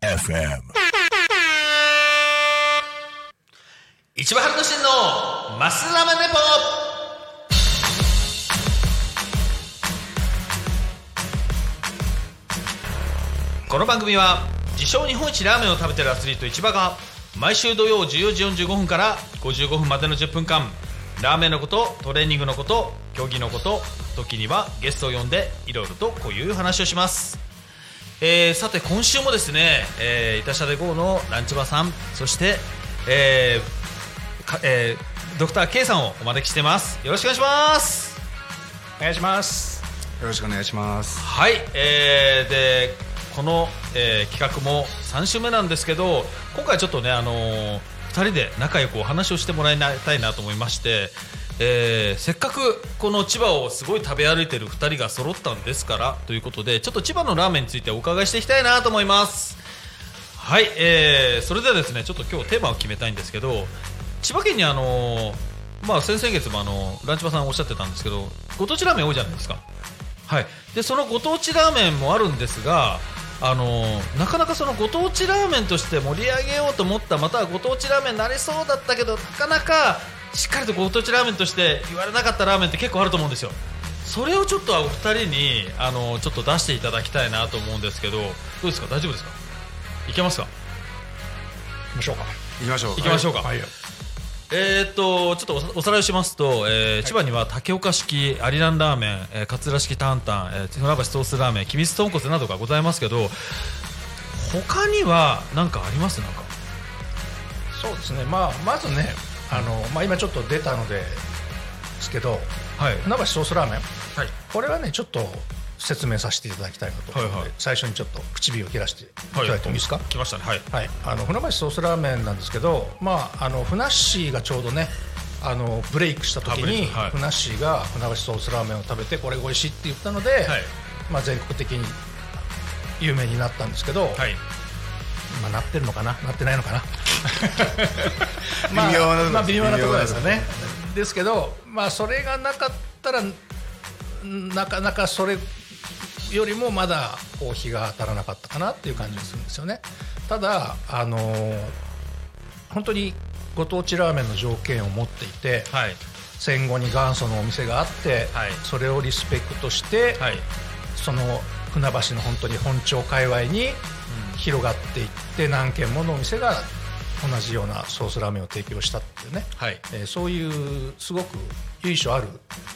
FM 一番春の真のマスラマネポこの番組は自称日本一ラーメンを食べてるアスリート市場が毎週土曜14時45分から55分までの10分間。ラーメンのことトレーニングのこと競技のこと時にはゲストを呼んでいろいろとこういう話をします。えーさて今週もですね、えー、いたしゃで GO のランチバさんそして、えーかえードクター K さんをお招きしてます。よろしくお願いします。お願いします。よろしくお願いします。はい、えーでこの、えー企画も3週目なんですけど今回ちょっとね、あのー、2人で仲良くお話をしてもらいたいなと思いまして、えーせっかくこの千葉をすごい食べ歩いてる2人が揃ったんですからということでちょっと千葉のラーメンについてお伺いしていきたいなと思います。はい、えーそれではですねちょっと今日テーマを決めたいんですけど千葉県にあのまあ先々月もあのランチバさんおっしゃってたんですけどご当地ラーメン多いじゃないですか。はい、でそのご当地ラーメンもあるんですが、あのーなかなかそのご当地ラーメンとして盛り上げようと思ったまたはご当地ラーメンになりそうだったけどなかなかしっかりとご当地ラーメンとして言われなかったラーメンって結構あると思うんですよ。それをちょっとお二人に、あのーちょっと出していただきたいなと思うんですけどどうですか？大丈夫ですか？いけますか？行きましょうか。行きましょう。行きましょうか、はいえーっとちょっとおおさらいをしますと、えー千葉には竹岡式アリランラーメン、えー勝浦式タンタン、えー船橋ソースラーメン君津豚骨などがございますけど他には何かあります？なんか。そうですね。まあまずねあの、まあ、今ちょっと出たのでですけどはい。船橋ソースラーメン？はい。これはねちょっと説明させていただきたいなと。はいはい。最初にちょっと唇を切らしていただいてもいいですか、来ましたね。はい。はい、あの船橋ソースラーメンなんですけど、まあ、あのふなっしーがちょうどねあのブレイクした時に、ク。はい。ふなっしーが船橋ソースラーメンを食べてこれ美味しいって言ったので、はい。まあ、全国的に有名になったんですけど、はい。まあ、なってるのかな？なってないのかな？微妙なとこまあ、微妙なところですよね。ですけど、まあ、それがなかったらなかなかそれよりもまだこう日が当たらなかったかなっていう感じがするんですよね。ただあのー本当にご当地ラーメンの条件を持っていてはい。戦後に元祖のお店があって、はい。それをリスペクトして、はい。その船橋の本当に本町界隈に広がっていって何軒ものお店が同じようなソースラーメンを提供したっていうね、はい。えーそういうすごく由緒ある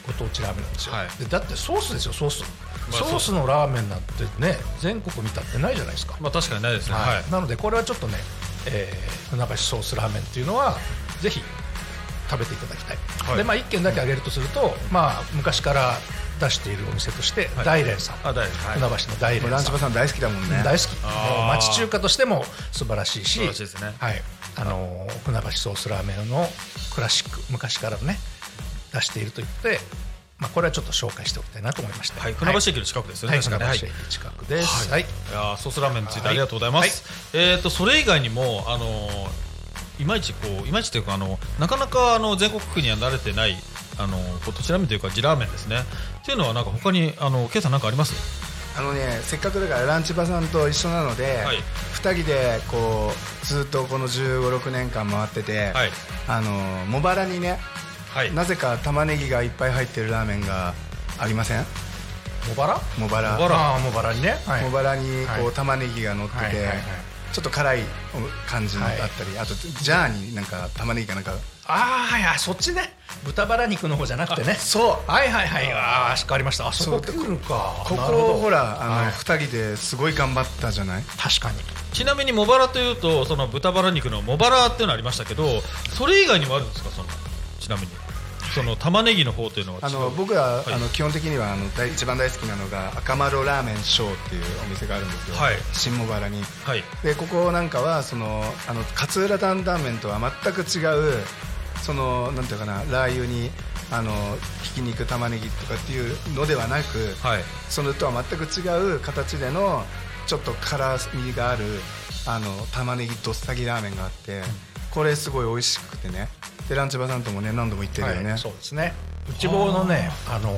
ご当地ラーメンなんですよ、はい。でだってソースですよソース、まあソースのラーメンなんてね全国見たってないじゃないですか、まあ確かにないですね。はい。はい。なのでこれはちょっとね、えー船橋ソースラーメンっていうのはぜひ食べていただきたい、はい。でまあ、1軒だけ挙げるとすると、まあ、昔から出しているお店として、大連さん、はい。船橋の大連もうランチさんバさん大好きだもんね。大好き。町中華としても素晴らしいし。素晴らしいですね。はい、あのー船橋ソースラーメンのクラシック昔からね出していると言って、まあ、これはちょっと紹介しておきたいなと思いまして、はい船橋駅の近くですよねはい、船橋駅近くです、はい。い。やーソースラーメンについてありがとうございます。えっ、とそれ以外にもあのーいまいちこういまいちというかあのなかなかあの全国区には慣れてないあのこう土地ラーメンというか地ラーメンですね。っていうのはなんか他にあのケイさんなんかあります？あのね、せっかくだからランチバさんと一緒なので、はい。二人でこうずっとこの15、6年間回ってて、はい。あの茂原にね、はい。なぜか玉ねぎがいっぱい入ってるラーメンがありません？茂原？茂原。茂原。にね、はい。茂原にこう、はい。玉ねぎが乗ってて、はいはいはい。ちょっと辛い感じのだはいったり、あとジャーになんか玉ねぎがなんか。ああはいはいそっちね豚バラ肉の方じゃなくてね。そう。はいはいはい。ああしっかりました。あそこ来るか。こなるほど。こほらあの、はい。二人ですごい頑張ったじゃない？確かに。ちなみに茂原というとその豚バラ肉の茂原っていうのありましたけど、それ以外にもあるんですか？そのちなみに。その玉ねぎの方というのはあ違うの僕は、はい。あの基本的にはあの大一番大好きなのが赤丸ラーメンショーっていうお店があるんですよ、はい。新茂原に。はい。でここなんかはそのあの勝浦担々麺とは全く違うそのなんていうかなラー油にあのひき肉玉ねぎとかっていうのではなく、はい。それとは全く違う形でのちょっと辛みがあるあの玉ねぎどっさりラーメンがあってこれすごい美味しくてね。でランチバさんともね何度も行ってるよね、はいそうですね。内房のねあのー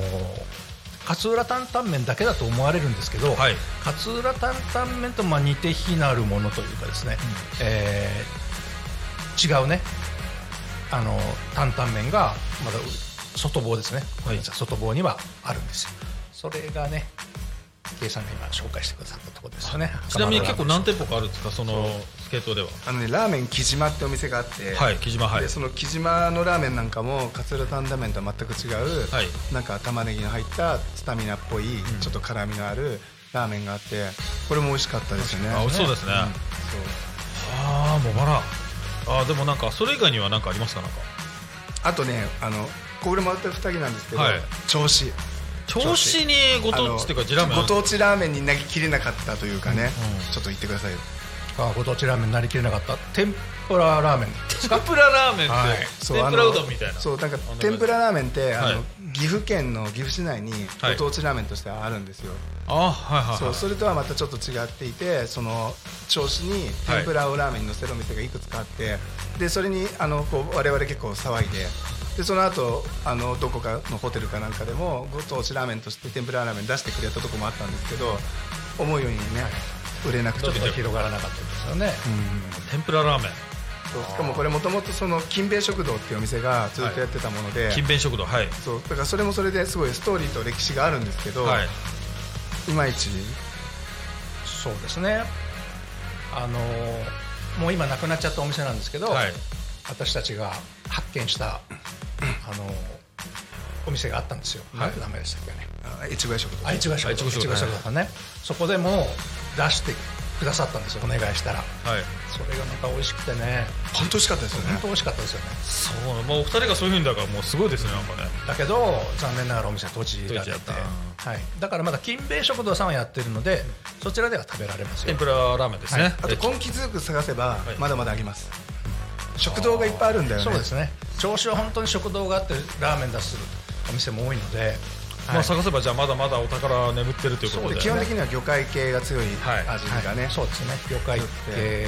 勝浦担々麺だけだと思われるんですけど、はい。勝浦担々麺とまあ似て非なるものというかですね、えー違うねあの担々麺がまだ外房ですね、外房にはあるんですよ。それがね計さんが今紹介してくださったところですよね。ちなみに結構何て店舗かあるんですか？そのスケートでは。あのねラーメン木島ってお店があって、はい木島はい。でその木島のラーメンなんかも勝浦担々麺とは全く違う、はい。なんか玉ねぎの入ったスタミナっぽい、ちょっと辛みのあるラーメンがあってこれも美味しかったですよね。あ美味しそうですね。はあもうバラあでもなんかそれ以外には何かありますか？なんか。あとねあのこれもらった2人なんですけど、はい。銚子。銚子にご当地っていうか地ラーメンご当地ラーメンになりきれなかったというかね、うんちょっと言ってくださいよ。あご当地ラーメンになりきれなかった。天ぷらラーメン。天ぷらラーメンって、天ぷらうどんみたいな。そうなんか天ぷらラーメンってあの、はい。岐阜県の岐阜市内にはい。ご当地ラーメンとしてはあるんですよ、あはいはいはい。そうそれとはまたちょっと違っていてその銚子に天ぷらをラーメンに乗せるお店がいくつかあってでそれにあのこう我々結構騒いででその後あのどこかのホテルかなんかでもご当地ラーメンとして天ぷらラーメン出してくれたとこもあったんですけど思うようにね売れなくてちょっと広がらなかったですよね。天ぷらラーメンそうしかもこれもともとその金兵衛食堂っていうお店がずっとやってたもので、金弁食堂はい。そうだからそれもそれですごいストーリーと歴史があるんですけど、はい。い、まいち？そうですね。あのーもう今なくなっちゃったお店なんですけど、はい。私たちが発見したあのーお店があったんですよ、はい。名前でしたっけね。あ越後屋食堂。あいちご食堂。あいちご食堂。いちご食堂ね。そこでも出してくださったんですよ。お願いしたら。はい。それがまた美味しくてね。本当美味しかったですよね。本当美味しかったですよね。そう。もうお二人がそういうふうにだからもうすごいですねなんかねだけど残念ながらお店は閉じられて。閉じちゃった。はい、だからまだ金兵衛食堂さんはやってるのでそちらでは食べられますよ。天ぷらラーメンですね、はい。あと根気強く探せばい。まだまだあります、食堂がいっぱいあるんだよね。そうですね。銚子は本当に食堂があってラーメン出すお店も多いので、まあ探せばじゃあまだまだお宝眠ってるということで。で基本的には魚介系が強い。はい。味がね、そうですね。魚介系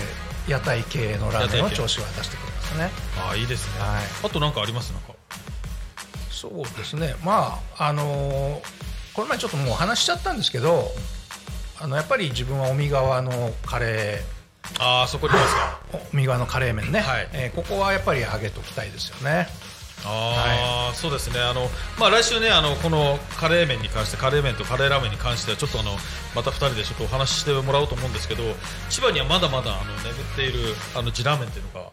屋台系のラーメンを銚子は出してくれますね。ああいいですね、はい。あとなんかあります？なんか。そうですね。まああのーこの前ちょっともう話しちゃったんですけどあのやっぱり自分は尾身川のカレああそこにいますか。ー尾身川のカレー麺ね、はい。えーここはやっぱり揚げときたいですよねああ、そうですね。あの、まあ、来週ねあのこのカレー麺に関してカレー麺とカレーラーメンに関してはちょっとあのまた2人でちょっとお話ししてもらおうと思うんですけど千葉にはまだまだあの眠っているあの地ラーメンっていうのが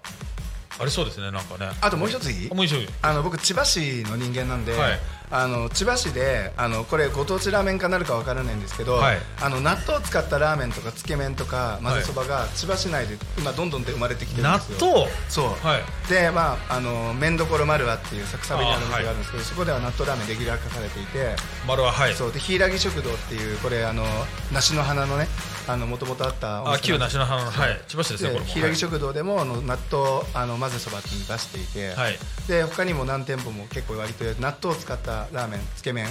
ありそうですねなんかね。あともう一ついい？あもう一あの僕千葉市の人間なんで、はいあの千葉市であのこれご当地ラーメンかなるかわからないんですけど、はい。あの納豆を使ったラーメンとかつけ麺とか混ぜそばが千葉市内で今どんどんで生まれてきてるん納ですよ。豆？そう、はい。でまああの麺どころ丸和っていう作サビにあるお店があるんですけど、そこでは納豆ラーメンレギュラー化されていて、丸ははい。そう。で柊食堂っていうこれあの梨の花のねあの元々あったおあ旧梨の花のはい。千葉市ですねこれも。柊食堂でもあの納豆あの混ぜそばって出していて、はい。で他にも何店舗も結構割と納豆を使ったラーメンつけ麺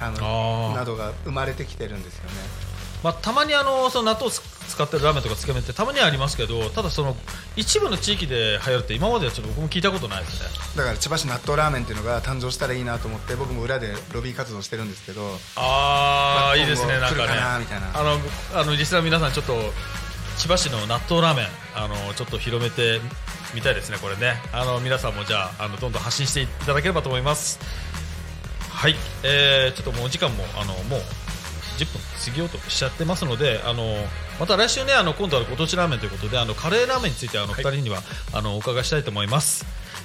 あのなどが生まれてきてるんですよね。まあ、たまにあのその納豆使ってるラーメンとかつけ麺ってたまにはありますけどただその一部の地域で流行るって今まではちょっと僕も聞いたことないですね。だから千葉市納豆ラーメンっていうのが誕生したらいいなと思って僕も裏でロビー活動してるんですけどああ、まあいいですねなんかね。あのあの実際の皆さんちょっと千葉市の納豆ラーメンあのちょっと広めてみたいですねこれね。あの皆さんもじゃああのどんどん発信していただければと思いますはい、えー、ちょっともうお時間もあのもう10分過ぎようとしちゃってますのであのまた来週ねあの今度はご当地ラーメンということであのカレーラーメンについてあの2人には、あのお伺いしたいと思います、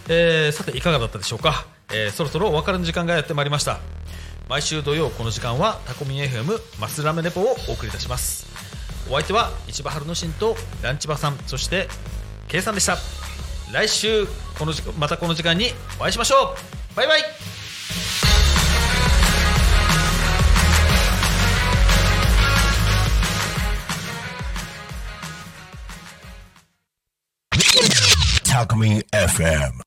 えーさていかがだったでしょうか、えーそろそろお別れの時間がやってまいりました。毎週土曜この時間はタコミン FM マスラーメンレポをお送りいたします。お相手は市場春之進とランチバさんそして K さんでした。来週この時間またこの時間にお会いしましょう。バイバイ Alchemy FM.